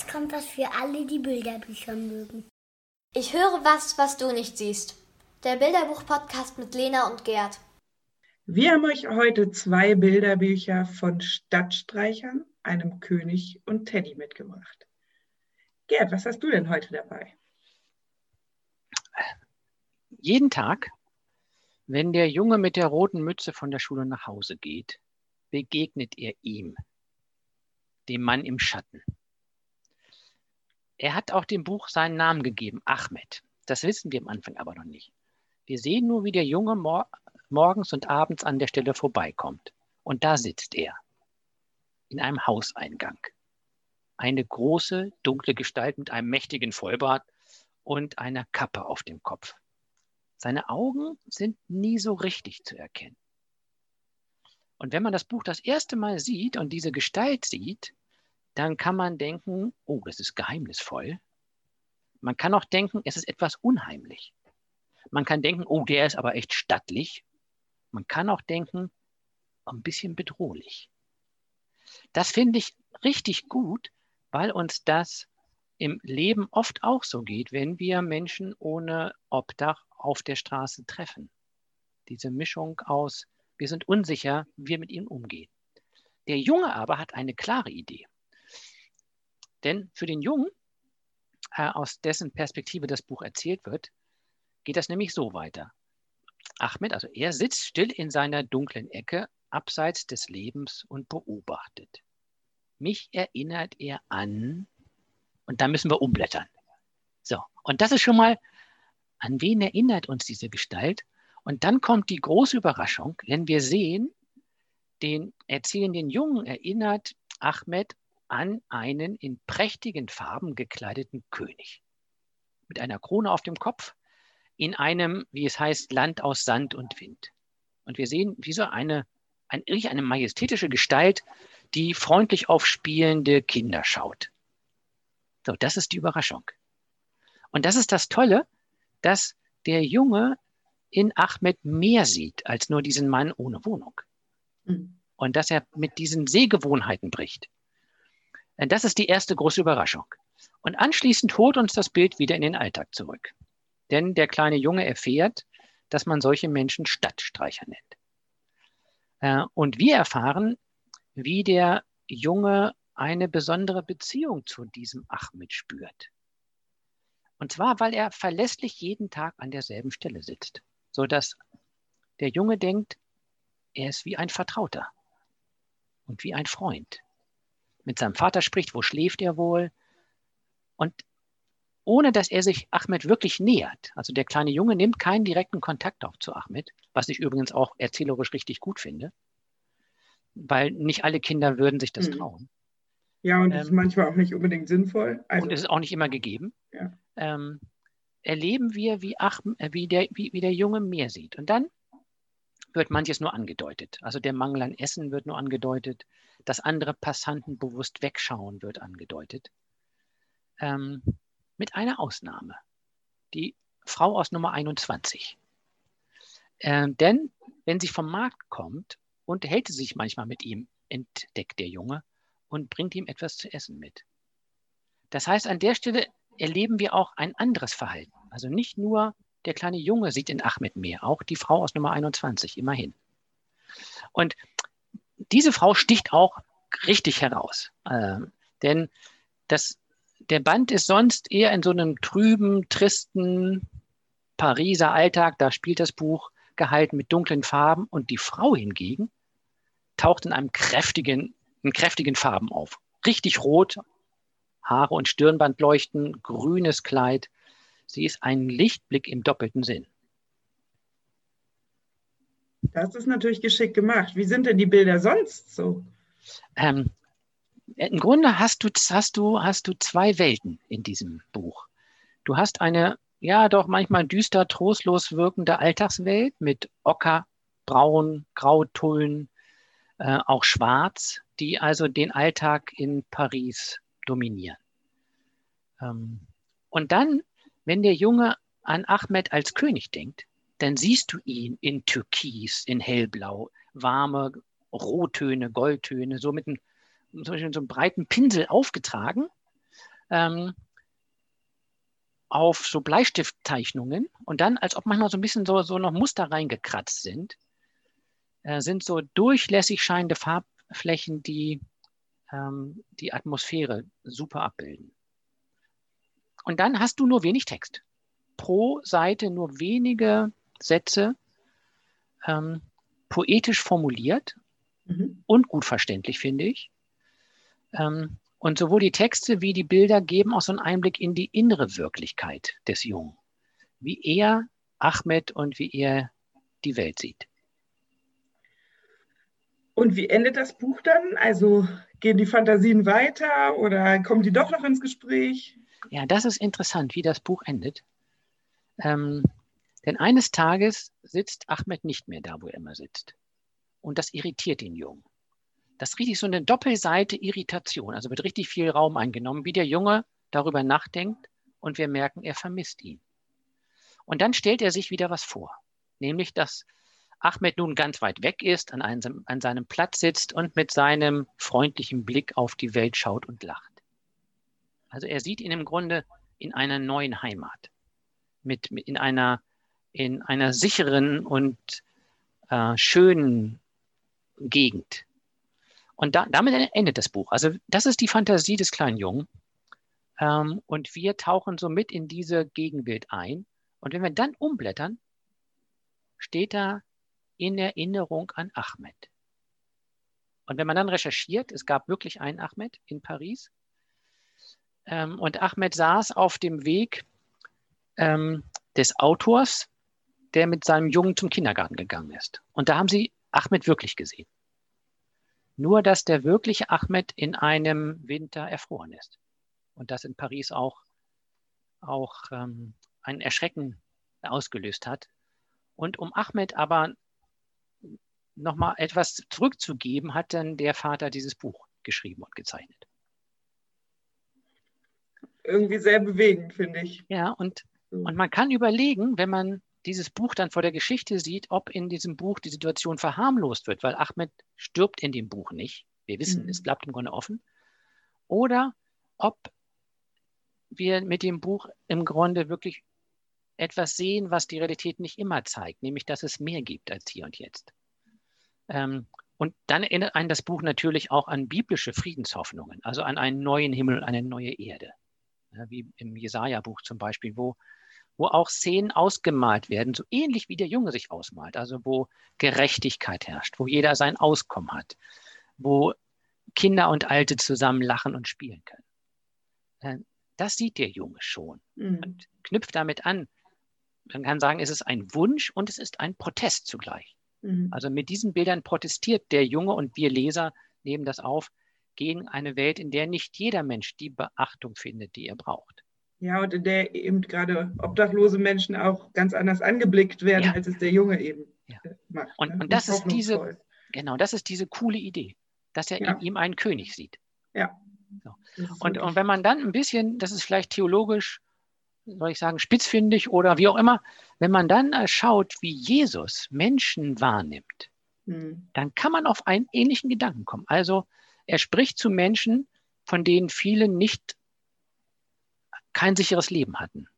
jetzt kommt was für alle, die Bilderbücher mögen. Ich höre was, was du nicht siehst. Der Bilderbuch-Podcast mit Lena und Gerd. Wir haben euch heute zwei Bilderbücher von Stadtstreichern, einem König und Teddy mitgebracht. Gerd, was hast du denn heute dabei? Jeden Tag, wenn der Junge mit der roten Mütze von der Schule nach Hause geht, begegnet er ihm, dem Mann im Schatten. Er hat auch dem Buch seinen Namen gegeben, Ahmed. Das wissen wir am Anfang aber noch nicht. Wir sehen nur, wie der Junge mor morgens und abends an der Stelle vorbeikommt. Und da sitzt er, in einem Hauseingang. Eine große, dunkle Gestalt mit einem mächtigen Vollbart und einer Kappe auf dem Kopf. Seine Augen sind nie so richtig zu erkennen. Und wenn man das Buch das erste Mal sieht und diese Gestalt sieht, dann kann man denken, oh, das ist geheimnisvoll. Man kann auch denken, es ist etwas unheimlich. Man kann denken, oh, der ist aber echt stattlich. Man kann auch denken, ein bisschen bedrohlich. Das finde ich richtig gut, weil uns das im Leben oft auch so geht, wenn wir Menschen ohne Obdach auf der Straße treffen. Diese Mischung aus, wir sind unsicher, wie wir mit ihnen umgehen. Der Junge aber hat eine klare Idee. Denn für den Jungen, äh, aus dessen Perspektive das Buch erzählt wird, geht das nämlich so weiter. Ahmed, also er sitzt still in seiner dunklen Ecke, abseits des Lebens und beobachtet. Mich erinnert er an, und da müssen wir umblättern. So, und das ist schon mal, an wen erinnert uns diese Gestalt? Und dann kommt die große Überraschung, wenn wir sehen, den erzählenden Jungen erinnert Ahmed an einen in prächtigen Farben gekleideten König. Mit einer Krone auf dem Kopf, in einem, wie es heißt, Land aus Sand und Wind. Und wir sehen, wie so eine, ein, eine majestätische Gestalt, die freundlich auf spielende Kinder schaut. So, das ist die Überraschung. Und das ist das Tolle, dass der Junge in Ahmed mehr sieht als nur diesen Mann ohne Wohnung. Mhm. Und dass er mit diesen Sehgewohnheiten bricht. Das ist die erste große Überraschung. Und anschließend holt uns das Bild wieder in den Alltag zurück. Denn der kleine Junge erfährt, dass man solche Menschen Stadtstreicher nennt. Äh, und wir erfahren, wie der Junge eine besondere Beziehung zu diesem Ahmed spürt. Und zwar, weil er verlässlich jeden Tag an derselben Stelle sitzt, sodass der Junge denkt, er ist wie ein Vertrauter und wie ein Freund mit seinem Vater spricht, wo schläft er wohl. Und ohne dass er sich Ahmed wirklich nähert, also der kleine Junge nimmt keinen direkten Kontakt auf zu Ahmed, was ich übrigens auch erzählerisch richtig gut finde, weil nicht alle Kinder würden sich das mhm. trauen. Ja, und das ähm, ist manchmal auch nicht unbedingt sinnvoll. Also, und es ist auch nicht immer gegeben. Ja. Ähm, erleben wir, wie, Ahmed, äh, wie, der, wie, wie der Junge mehr sieht. Und dann wird manches nur angedeutet. Also der Mangel an Essen wird nur angedeutet, dass andere Passanten bewusst wegschauen wird angedeutet. Ähm, mit einer Ausnahme. Die Frau aus Nummer 21. Ähm, denn wenn sie vom Markt kommt, unterhält sie sich manchmal mit ihm, entdeckt der Junge und bringt ihm etwas zu essen mit. Das heißt, an der Stelle erleben wir auch ein anderes Verhalten. Also nicht nur der kleine Junge sieht in Ahmed mehr, auch die Frau aus Nummer 21, immerhin. Und diese Frau sticht auch richtig heraus. Ähm, denn das, der Band ist sonst eher in so einem trüben, tristen Pariser Alltag, da spielt das Buch gehalten mit dunklen Farben und die Frau hingegen taucht in einem kräftigen, in kräftigen Farben auf. Richtig rot, Haare und Stirnband leuchten, grünes Kleid, Sie ist ein Lichtblick im doppelten Sinn. Das ist natürlich geschickt gemacht. Wie sind denn die Bilder sonst so? Ähm, Im Grunde hast du, hast, du, hast du zwei Welten in diesem Buch. Du hast eine, ja, doch manchmal düster, trostlos wirkende Alltagswelt mit Ocker, Braun, Grautullen, äh, auch Schwarz, die also den Alltag in Paris dominieren. Ähm, und dann wenn der Junge an Ahmed als König denkt, dann siehst du ihn in Türkis, in Hellblau, warme Rottöne, Goldtöne, so mit einem, so einem breiten Pinsel aufgetragen. ähm, auf so Bleistiftzeichnungen und dann, als ob manchmal so ein bisschen so, so noch Muster reingekratzt sind, äh, sind so durchlässig scheinende Farbflächen, die ähm, die Atmosphäre super abbilden. Und dann hast du nur wenig Text. Pro Seite nur wenige Sätze, ähm, poetisch formuliert mhm. und gut verständlich, finde ich. Ähm, und sowohl die Texte wie die Bilder geben auch so einen Einblick in die innere Wirklichkeit des Jungen, wie er Ahmed und wie er die Welt sieht. Und wie endet das Buch dann? Also gehen die Fantasien weiter oder kommen die doch noch ins Gespräch? Ja, das ist interessant, wie das Buch endet. Ähm, denn eines Tages sitzt Ahmed nicht mehr da, wo er immer sitzt. Und das irritiert den Jungen das ist richtig so eine Doppelseite Irritation. Also wird richtig viel Raum eingenommen, wie der Junge darüber nachdenkt und wir merken, er vermisst ihn. Und dann stellt er sich wieder was vor, nämlich dass Ahmed nun ganz weit weg ist, an, einem, an seinem Platz sitzt und mit seinem freundlichen Blick auf die Welt schaut und lacht. Also er sieht ihn im Grunde in einer neuen Heimat, mit, mit in, einer, in einer sicheren und äh, schönen Gegend. Und da, damit endet das Buch. Also das ist die Fantasie des kleinen Jungen. Ähm, und wir tauchen so mit in diese Gegenwelt ein. Und wenn wir dann umblättern, steht da in Erinnerung an Ahmed. Und wenn man dann recherchiert, es gab wirklich einen Ahmed in Paris. Ähm, und Ahmed saß auf dem Weg ähm, des Autors, der mit seinem Jungen zum Kindergarten gegangen ist. Und da haben sie Ahmed wirklich gesehen. Nur, dass der wirkliche Ahmed in einem Winter erfroren ist. Und das in Paris auch, auch ähm, ein Erschrecken ausgelöst hat. Und um Ahmed aber nochmal etwas zurückzugeben, hat dann der Vater dieses Buch geschrieben und gezeichnet. Irgendwie sehr bewegend, finde ich. Ja, und, und man kann überlegen, wenn man dieses Buch dann vor der Geschichte sieht, ob in diesem Buch die Situation verharmlost wird, weil Ahmed stirbt in dem Buch nicht. Wir wissen, mhm. es bleibt im Grunde offen. Oder ob wir mit dem Buch im Grunde wirklich etwas sehen, was die Realität nicht immer zeigt, nämlich dass es mehr gibt als hier und jetzt. Ähm, und dann erinnert einen das Buch natürlich auch an biblische Friedenshoffnungen, also an einen neuen Himmel und eine neue Erde. Ja, wie im Jesaja-Buch zum Beispiel, wo wo auch Szenen ausgemalt werden, so ähnlich wie der Junge sich ausmalt, also wo Gerechtigkeit herrscht, wo jeder sein Auskommen hat, wo Kinder und Alte zusammen lachen und spielen können. Äh, das sieht der Junge schon mhm. und knüpft damit an. Man kann sagen, es ist ein Wunsch und es ist ein Protest zugleich. Mhm. Also mit diesen Bildern protestiert der Junge und wir Leser nehmen das auf gegen eine Welt, in der nicht jeder Mensch die Beachtung findet, die er braucht. Ja, und in der eben gerade obdachlose Menschen auch ganz anders angeblickt werden, ja. als es der Junge eben ja. Macht. Und, ne? und das ist diese, genau, das ist diese coole Idee, dass er ja. in ihm einen König sieht. Ja. So. Und, und wenn man dann ein bisschen, das ist vielleicht theologisch, soll ich sagen, spitzfindig oder wie auch immer, wenn man dann äh, schaut, wie Jesus Menschen wahrnimmt, hm. dann kann man auf einen ähnlichen Gedanken kommen. Also er spricht zu Menschen, von denen viele nicht kein sicheres Leben hatten.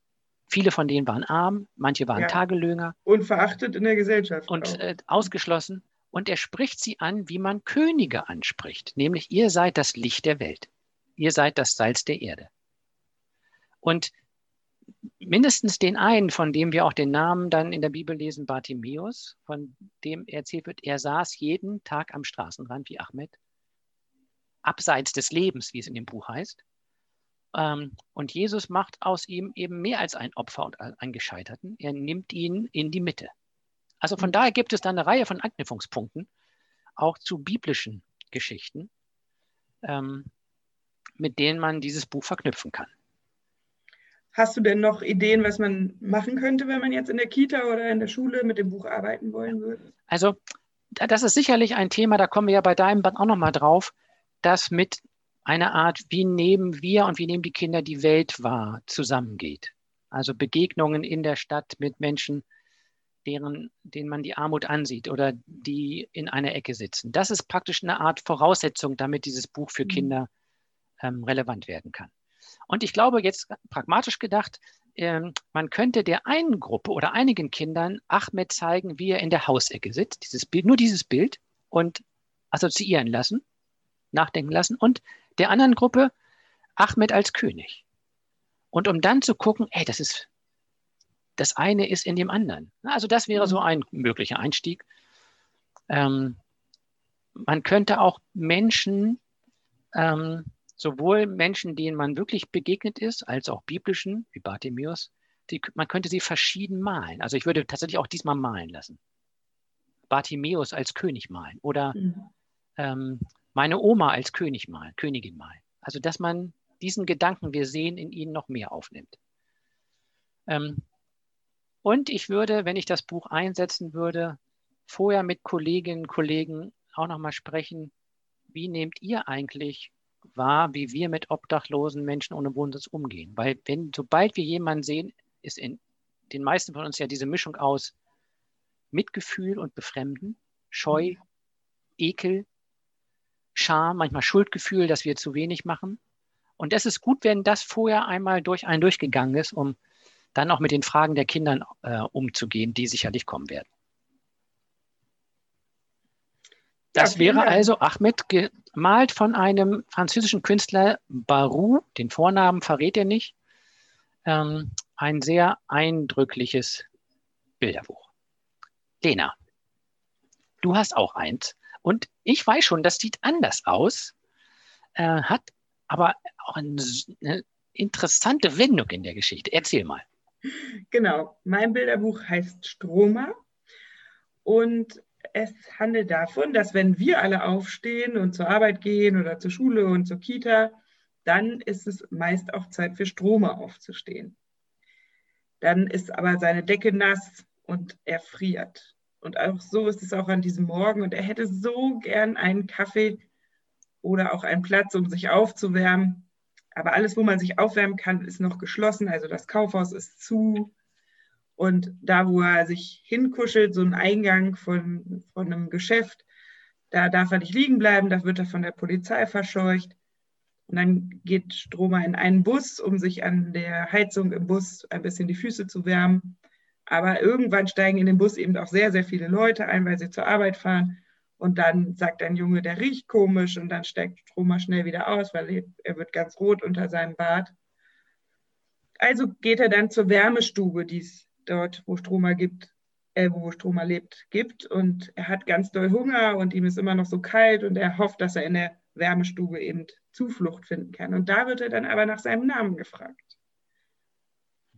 Viele von denen waren arm, manche waren ja. Tagelöhner. Und verachtet in der Gesellschaft. Und äh, ausgeschlossen. Und er spricht sie an, wie man Könige anspricht, nämlich ihr seid das Licht der Welt. Ihr seid das Salz der Erde. Und mindestens den einen, von dem wir auch den Namen dann in der Bibel lesen, Bartimäus, von dem erzählt wird, er saß jeden Tag am Straßenrand wie Ahmed, abseits des Lebens, wie es in dem Buch heißt, ähm, und Jesus macht aus ihm eben mehr als ein Opfer und einen Gescheiterten. Er nimmt ihn in die Mitte. Also von mhm. daher gibt es da eine Reihe von Anknüpfungspunkten, auch zu biblischen Geschichten, ähm, mit denen man dieses Buch verknüpfen kann. Hast du denn noch Ideen, was man machen könnte, wenn man jetzt in der Kita oder in der Schule mit dem Buch arbeiten wollen würde? Also, das ist sicherlich ein Thema, da kommen wir ja bei deinem Band auch nochmal drauf, das mit eine Art, wie nehmen wir und wie nehmen die Kinder die Welt wahr, zusammengeht. Also Begegnungen in der Stadt mit Menschen, deren, denen man die Armut ansieht oder die in einer Ecke sitzen. Das ist praktisch eine Art Voraussetzung, damit dieses Buch für mhm. Kinder ähm, relevant werden kann. Und ich glaube, jetzt pragmatisch gedacht, ähm, man könnte der einen Gruppe oder einigen Kindern Ahmed zeigen, wie er in der Hausecke sitzt, dieses Bild, nur dieses Bild und assoziieren lassen, nachdenken lassen und der anderen Gruppe Ahmed als König. Und um dann zu gucken, ey, das ist, das eine ist in dem anderen. Also das wäre so ein möglicher Einstieg. Ähm, man könnte auch Menschen ähm, sowohl Menschen, denen man wirklich begegnet ist, als auch biblischen, wie Bartimäus, die, man könnte sie verschieden malen. Also ich würde tatsächlich auch diesmal malen lassen. Bartimäus als König malen oder mhm. ähm, meine Oma als König malen, Königin malen. Also dass man diesen Gedanken, wir sehen, in ihnen noch mehr aufnimmt. Ähm, und ich würde, wenn ich das Buch einsetzen würde, vorher mit Kolleginnen und Kollegen auch nochmal sprechen, wie nehmt ihr eigentlich wahr, wie wir mit obdachlosen Menschen ohne Wohnsitz umgehen. Weil wenn, sobald wir jemanden sehen, ist in den meisten von uns ja diese Mischung aus Mitgefühl und Befremden, Scheu, Ekel, Scham, manchmal Schuldgefühl, dass wir zu wenig machen. Und es ist gut, wenn das vorher einmal durch einen durchgegangen ist, um dann auch mit den Fragen der Kinder äh, umzugehen, die sicherlich kommen werden. Das ja, wäre also Ahmed gemalt von einem französischen Künstler Barou, den Vornamen verrät er nicht. Ähm, ein sehr eindrückliches Bilderbuch. Lena, du hast auch eins. Und ich weiß schon, das sieht anders aus, äh, hat aber auch eine, eine interessante Wendung in der Geschichte. Erzähl mal. Genau, mein Bilderbuch heißt Stromer und es handelt davon, dass wenn wir alle aufstehen und zur Arbeit gehen oder zur Schule und zur Kita, dann ist es meist auch Zeit für Stromer aufzustehen. Dann ist aber seine Decke nass und er friert. Und auch so ist es auch an diesem Morgen. Und er hätte so gern einen Kaffee oder auch einen Platz, um sich aufzuwärmen. Aber alles, wo man sich aufwärmen kann, ist noch geschlossen. Also das Kaufhaus ist zu. Und da, wo er sich hinkuschelt, so ein Eingang von, von einem Geschäft, da darf er nicht liegen bleiben, da wird er von der Polizei verscheucht. Und dann geht Stromer in einen Bus, um sich an der Heizung im Bus ein bisschen die Füße zu wärmen. Aber irgendwann steigen in den Bus eben auch sehr, sehr viele Leute ein, weil sie zur Arbeit fahren. Und dann sagt ein Junge, der riecht komisch und dann steigt Stromer schnell wieder aus, weil er wird ganz rot unter seinem Bart. Also geht er dann zur Wärmestube, die es dort, wo Stromer gibt, äh, wo Stromer lebt, gibt. Und er hat ganz doll Hunger und ihm ist immer noch so kalt und er hofft, dass er in der Wärmestube eben Zuflucht finden kann. Und da wird er dann aber nach seinem Namen gefragt,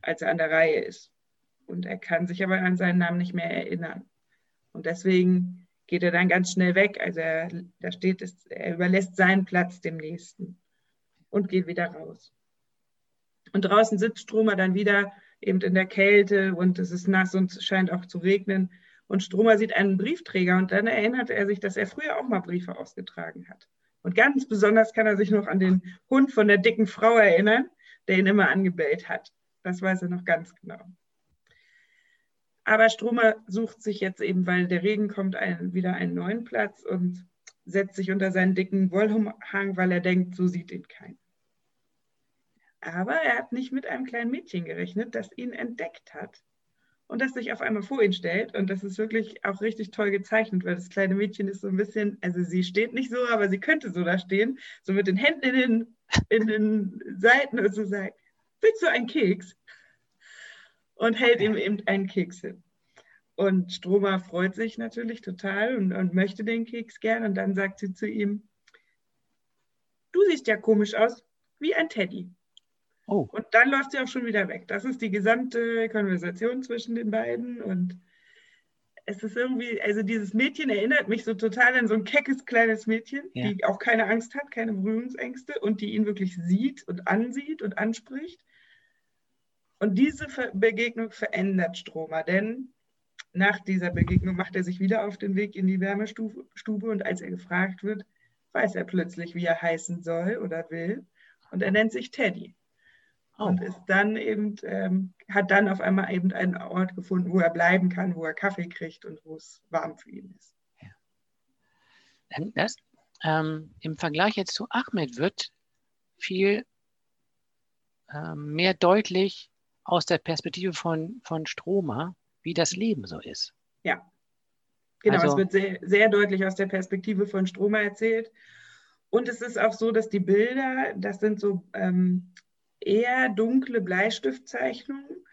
als er an der Reihe ist. Und er kann sich aber an seinen Namen nicht mehr erinnern. Und deswegen geht er dann ganz schnell weg. Also er, da steht, er überlässt seinen Platz dem Nächsten und geht wieder raus. Und draußen sitzt Stromer dann wieder eben in der Kälte und es ist nass und es scheint auch zu regnen. Und Stromer sieht einen Briefträger und dann erinnert er sich, dass er früher auch mal Briefe ausgetragen hat. Und ganz besonders kann er sich noch an den Hund von der dicken Frau erinnern, der ihn immer angebellt hat. Das weiß er noch ganz genau. Aber Stromer sucht sich jetzt eben, weil der Regen kommt, einen, wieder einen neuen Platz und setzt sich unter seinen dicken Wollhang, weil er denkt, so sieht ihn keiner. Aber er hat nicht mit einem kleinen Mädchen gerechnet, das ihn entdeckt hat und das sich auf einmal vor ihn stellt. Und das ist wirklich auch richtig toll gezeichnet, weil das kleine Mädchen ist so ein bisschen, also sie steht nicht so, aber sie könnte so da stehen, so mit den Händen in den, in den Seiten und so sagt, willst du einen Keks? Und hält ihm eben einen Keks hin. Und Stromer freut sich natürlich total und, und möchte den Keks gern. Und dann sagt sie zu ihm, du siehst ja komisch aus, wie ein Teddy. Oh. Und dann läuft sie auch schon wieder weg. Das ist die gesamte Konversation zwischen den beiden. Und es ist irgendwie, also dieses Mädchen erinnert mich so total an so ein keckes kleines Mädchen, ja. die auch keine Angst hat, keine Berührungsängste und die ihn wirklich sieht und ansieht und anspricht. Und diese Begegnung verändert Stromer, denn nach dieser Begegnung macht er sich wieder auf den Weg in die Wärmestube und als er gefragt wird, weiß er plötzlich, wie er heißen soll oder will. Und er nennt sich Teddy. Oh. Und ist dann eben, ähm, hat dann auf einmal eben einen Ort gefunden, wo er bleiben kann, wo er Kaffee kriegt und wo es warm für ihn ist. Ja. Das, ähm, Im Vergleich jetzt zu Ahmed wird viel äh, mehr deutlich aus der Perspektive von, von Stroma, wie das Leben so ist. Ja, genau. Also- es wird sehr, sehr deutlich aus der Perspektive von Stromer erzählt. Und es ist auch so, dass die Bilder, das sind so ähm, eher dunkle Bleistiftzeichnungen.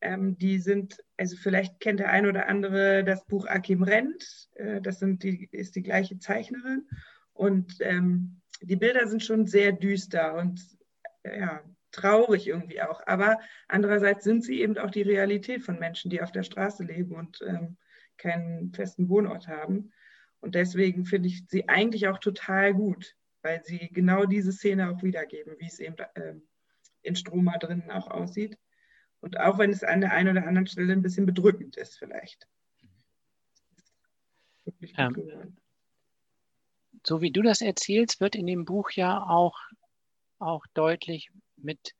Ähm, die sind, also vielleicht kennt der ein oder andere das Buch Akim Rent. Äh, das sind die, ist die gleiche Zeichnerin. Und ähm, die Bilder sind schon sehr düster und äh, ja, traurig irgendwie auch. Aber andererseits sind sie eben auch die Realität von Menschen, die auf der Straße leben und ähm, keinen festen Wohnort haben. Und deswegen finde ich sie eigentlich auch total gut, weil sie genau diese Szene auch wiedergeben, wie es eben ähm, in Stroma drinnen auch aussieht. Und auch wenn es an der einen oder anderen Stelle ein bisschen bedrückend ist, vielleicht. Ähm, so wie du das erzählst, wird in dem Buch ja auch, auch deutlich, mit,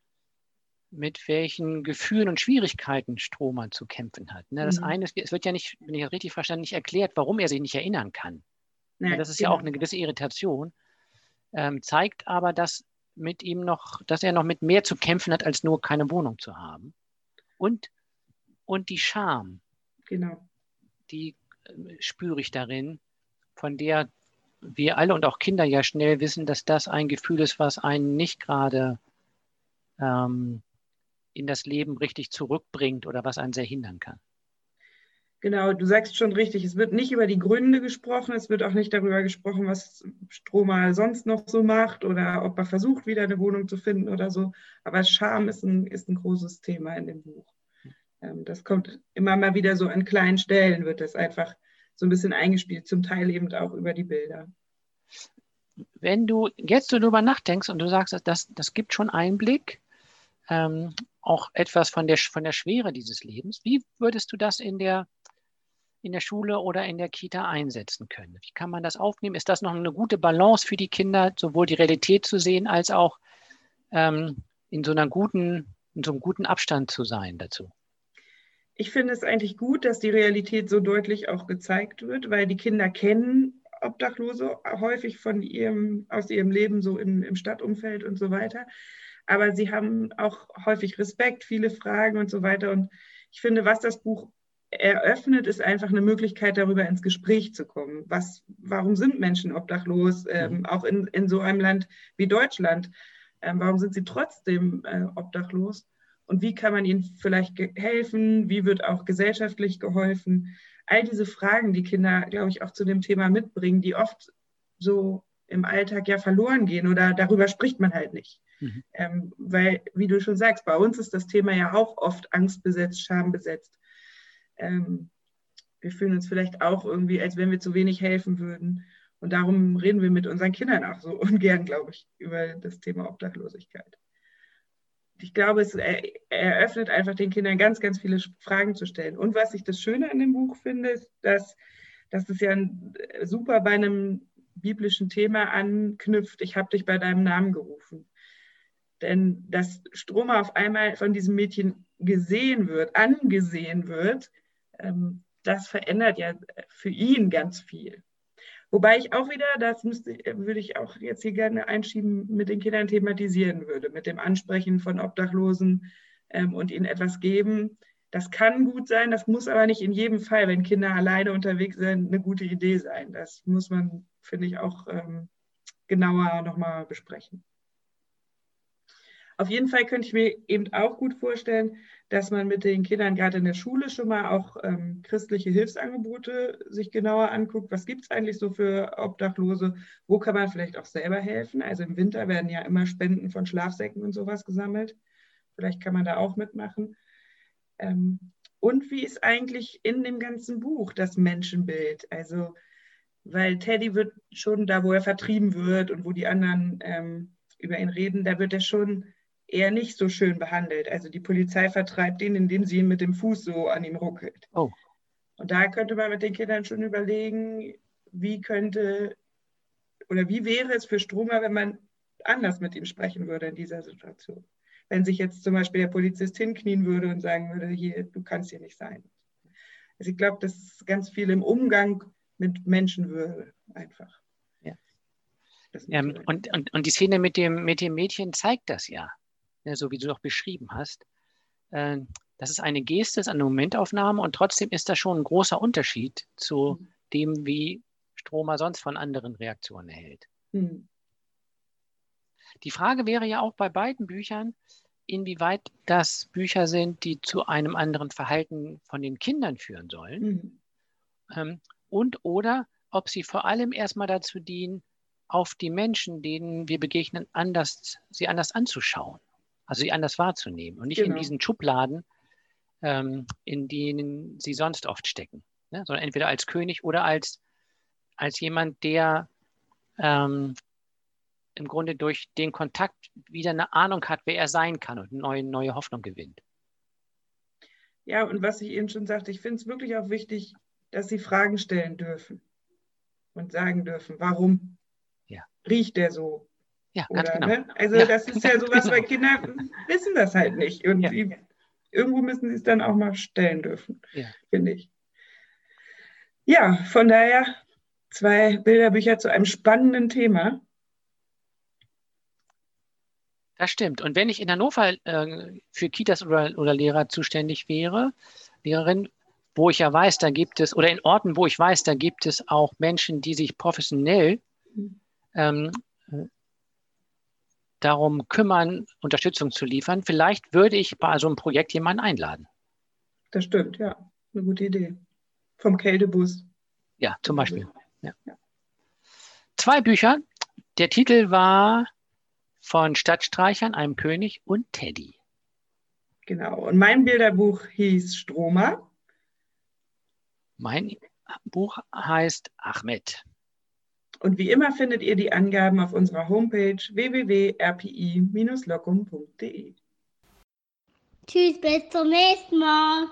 mit welchen Gefühlen und Schwierigkeiten Strohmann zu kämpfen hat. Ne? Das Mhm. eine ist, es wird ja nicht, wenn ich das richtig verstanden, nicht erklärt, warum er sich nicht erinnern kann. Ja, Ja, das ist ja genau. auch eine gewisse Irritation, ähm, zeigt aber, dass mit ihm noch, dass er noch mit mehr zu kämpfen hat, als nur keine Wohnung zu haben. Und, und die Scham, Genau. die äh, spüre ich darin, von der wir alle und auch Kinder ja schnell wissen, dass das ein Gefühl ist, was einen nicht gerade ähm, in das Leben richtig zurückbringt oder was einen sehr hindern kann. Genau, du sagst schon richtig, es wird nicht über die Gründe gesprochen, es wird auch nicht darüber gesprochen, was Stromer sonst noch so macht oder ob er versucht, wieder eine Wohnung zu finden oder so. Aber Scham ist ein, ist ein großes Thema in dem Buch. Ähm, Das kommt immer mal wieder so an kleinen Stellen, wird das einfach so ein bisschen eingespielt, zum Teil eben auch über die Bilder. Wenn du jetzt so darüber nachdenkst und du sagst, das, das gibt schon Einblick, ähm, auch etwas von der, von der Schwere dieses Lebens, wie würdest du das in der, in der Schule oder in der Kita einsetzen können? Wie kann man das aufnehmen? Ist das noch eine gute Balance für die Kinder, sowohl die Realität zu sehen, als auch ähm, in so einer guten, in so einem guten Abstand zu sein dazu? Ich finde es eigentlich gut, dass die Realität so deutlich auch gezeigt wird, weil die Kinder kennen Obdachlose häufig von ihrem, aus ihrem Leben so im, im Stadtumfeld und so weiter. Aber sie haben auch häufig Respekt, viele Fragen und so weiter. Und ich finde, was das Buch eröffnet, ist einfach eine Möglichkeit, darüber ins Gespräch zu kommen. Was, warum sind Menschen obdachlos, ähm, auch in, in so einem Land wie Deutschland? Ähm, warum sind sie trotzdem äh, obdachlos? Und wie kann man ihnen vielleicht helfen? Wie wird auch gesellschaftlich geholfen? All diese Fragen, die Kinder, glaube ich, auch zu dem Thema mitbringen, die oft so im Alltag ja verloren gehen oder darüber spricht man halt nicht. Mhm. Ähm, weil, wie du schon sagst, bei uns ist das Thema ja auch oft angstbesetzt, schambesetzt. Ähm, wir fühlen uns vielleicht auch irgendwie, als wenn wir zu wenig helfen würden. Und darum reden wir mit unseren Kindern auch so ungern, glaube ich, über das Thema Obdachlosigkeit. Ich glaube, es eröffnet einfach den Kindern ganz, ganz viele Fragen zu stellen. Und was ich das Schöne an dem Buch finde, ist, dass, dass es ja super bei einem biblischen Thema anknüpft. Ich habe dich bei deinem Namen gerufen. Denn dass Stromer auf einmal von diesem Mädchen gesehen wird, angesehen wird, ähm, das verändert ja für ihn ganz viel. Wobei ich auch wieder, das müsste, würde ich auch jetzt hier gerne einschieben, mit den Kindern thematisieren würde, mit dem Ansprechen von Obdachlosen ähm, und ihnen etwas geben. Das kann gut sein, das muss aber nicht in jedem Fall, wenn Kinder alleine unterwegs sind, eine gute Idee sein. Das muss man, finde ich, auch ähm, genauer nochmal besprechen. Auf jeden Fall könnte ich mir eben auch gut vorstellen, dass man mit den Kindern gerade in der Schule schon mal auch ähm, christliche Hilfsangebote sich genauer anguckt. Was gibt es eigentlich so für Obdachlose? Wo kann man vielleicht auch selber helfen? Also im Winter werden ja immer Spenden von Schlafsäcken und sowas gesammelt. Vielleicht kann man da auch mitmachen. Ähm, und wie ist eigentlich in dem ganzen Buch das Menschenbild? Also, weil Teddy wird schon da, wo er vertrieben wird und wo die anderen ähm, über ihn reden, da wird er schon eher nicht so schön behandelt. Also die Polizei vertreibt ihn, indem sie ihn mit dem Fuß so an ihm ruckelt. Oh. Und da könnte man mit den Kindern schon überlegen, wie könnte oder wie wäre es für Stromer, wenn man anders mit ihm sprechen würde in dieser Situation. Wenn sich jetzt zum Beispiel der Polizist hinknien würde und sagen würde, hier, du kannst hier nicht sein. Also ich glaube, das ist ganz viel im Umgang mit Menschenwürde einfach. Ja. Ähm, und, und, und die Szene mit dem, mit dem Mädchen zeigt das ja. Ja, so wie du doch beschrieben hast. Äh, das ist eine Geste, ist eine Momentaufnahme und trotzdem ist das schon ein großer Unterschied zu mhm. dem, wie Stromer sonst von anderen Reaktionen erhält. Mhm. Die Frage wäre ja auch bei beiden Büchern, inwieweit das Bücher sind, die zu einem anderen Verhalten von den Kindern führen sollen. Mhm. Ähm, und oder ob sie vor allem erstmal dazu dienen, auf die Menschen, denen wir begegnen, anders, sie anders anzuschauen, also sie anders wahrzunehmen und nicht genau. in diesen Schubladen, ähm, in denen sie sonst oft stecken, ne? sondern entweder als König oder als, als jemand, der ähm, im Grunde durch den Kontakt wieder eine Ahnung hat, wer er sein kann und neue, neue Hoffnung gewinnt. Ja, und was ich eben schon sagte, ich finde es wirklich auch wichtig, dass sie Fragen stellen dürfen und sagen dürfen, warum ja. riecht der so? Ja, ganz Oder, genau. Ne? Also ja, das ist ja sowas, genau. weil Kinder wissen das halt nicht. Und ja. irgendwo müssen sie es dann auch mal stellen dürfen, ja. finde ich. Ja, von daher zwei Bilderbücher zu einem spannenden Thema. Das stimmt. Und wenn ich in Hannover äh, für Kitas oder, oder Lehrer zuständig wäre, Lehrerin, wo ich ja weiß, da gibt es, oder in Orten, wo ich weiß, da gibt es auch Menschen, die sich professionell ähm, darum kümmern, Unterstützung zu liefern, vielleicht würde ich bei so einem Projekt jemanden einladen. Das stimmt, ja. Eine gute Idee. Vom Kältebus. Ja, zum Beispiel. Ja. Ja. Zwei Bücher. Der Titel war von Stadtstreichern, einem König und Teddy. Genau. Und mein Bilderbuch hieß Stromer. Mein Buch heißt Ahmed. Und wie immer findet ihr die Angaben auf unserer Homepage www.rpi-locum.de. Tschüss, bis zum nächsten Mal.